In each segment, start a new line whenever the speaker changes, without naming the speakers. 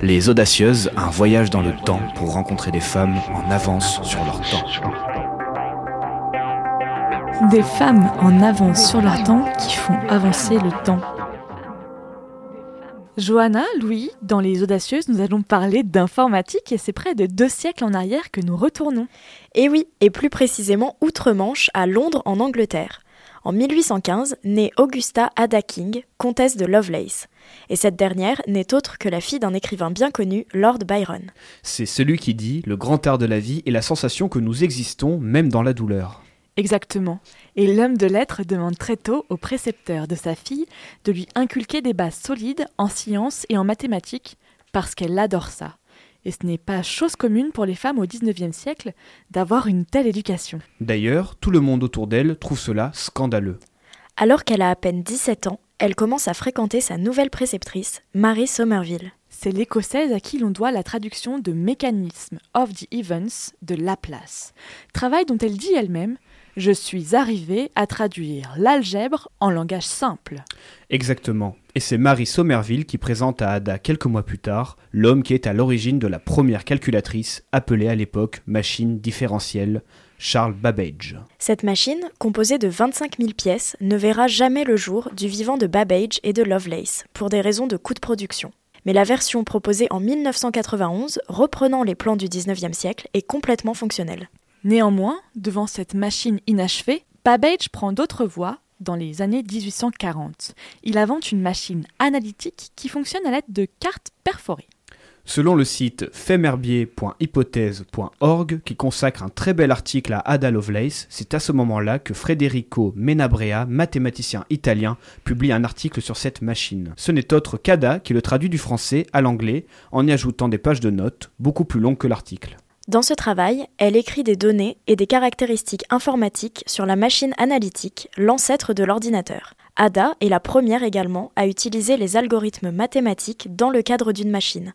Les Audacieuses, un voyage dans le temps pour rencontrer des femmes en avance sur leur temps.
Des femmes en avance sur leur temps qui font avancer le temps. Johanna, Louis, dans Les Audacieuses, nous allons parler d'informatique et c'est près de deux siècles en arrière que nous retournons.
Et oui, et plus précisément outre-Manche, à Londres, en Angleterre. En 1815 naît Augusta Ada King, comtesse de Lovelace. Et cette dernière n'est autre que la fille d'un écrivain bien connu, Lord Byron.
C'est celui qui dit Le grand art de la vie est la sensation que nous existons même dans la douleur.
Exactement. Et l'homme de lettres demande très tôt au précepteur de sa fille de lui inculquer des bases solides en sciences et en mathématiques, parce qu'elle adore ça. Et ce n'est pas chose commune pour les femmes au XIXe siècle d'avoir une telle éducation.
D'ailleurs, tout le monde autour d'elle trouve cela scandaleux.
Alors qu'elle a à peine 17 ans, elle commence à fréquenter sa nouvelle préceptrice, Mary Somerville.
C'est l'écossaise à qui l'on doit la traduction de Mécanisme of the Events de Laplace, travail dont elle dit elle-même je suis arrivée à traduire l'algèbre en langage simple.
Exactement. Et c'est Marie Somerville qui présente à Ada quelques mois plus tard l'homme qui est à l'origine de la première calculatrice appelée à l'époque machine différentielle, Charles Babbage.
Cette machine, composée de 25 000 pièces, ne verra jamais le jour du vivant de Babbage et de Lovelace, pour des raisons de coût de production. Mais la version proposée en 1991, reprenant les plans du 19e siècle, est complètement fonctionnelle.
Néanmoins, devant cette machine inachevée, Babbage prend d'autres voies dans les années 1840. Il invente une machine analytique qui fonctionne à l'aide de cartes perforées.
Selon le site femerbier.hypothèse.org, qui consacre un très bel article à Ada Lovelace, c'est à ce moment-là que Federico Menabrea, mathématicien italien, publie un article sur cette machine. Ce n'est autre qu'Ada qui le traduit du français à l'anglais en y ajoutant des pages de notes, beaucoup plus longues que l'article.
Dans ce travail, elle écrit des données et des caractéristiques informatiques sur la machine analytique, l'ancêtre de l'ordinateur. Ada est la première également à utiliser les algorithmes mathématiques dans le cadre d'une machine.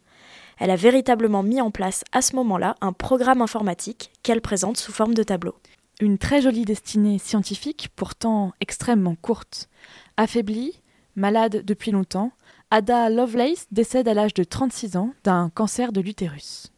Elle a véritablement mis en place à ce moment-là un programme informatique qu'elle présente sous forme de tableau.
Une très jolie destinée scientifique, pourtant extrêmement courte. Affaiblie, malade depuis longtemps, Ada Lovelace décède à l'âge de 36 ans d'un cancer de l'utérus.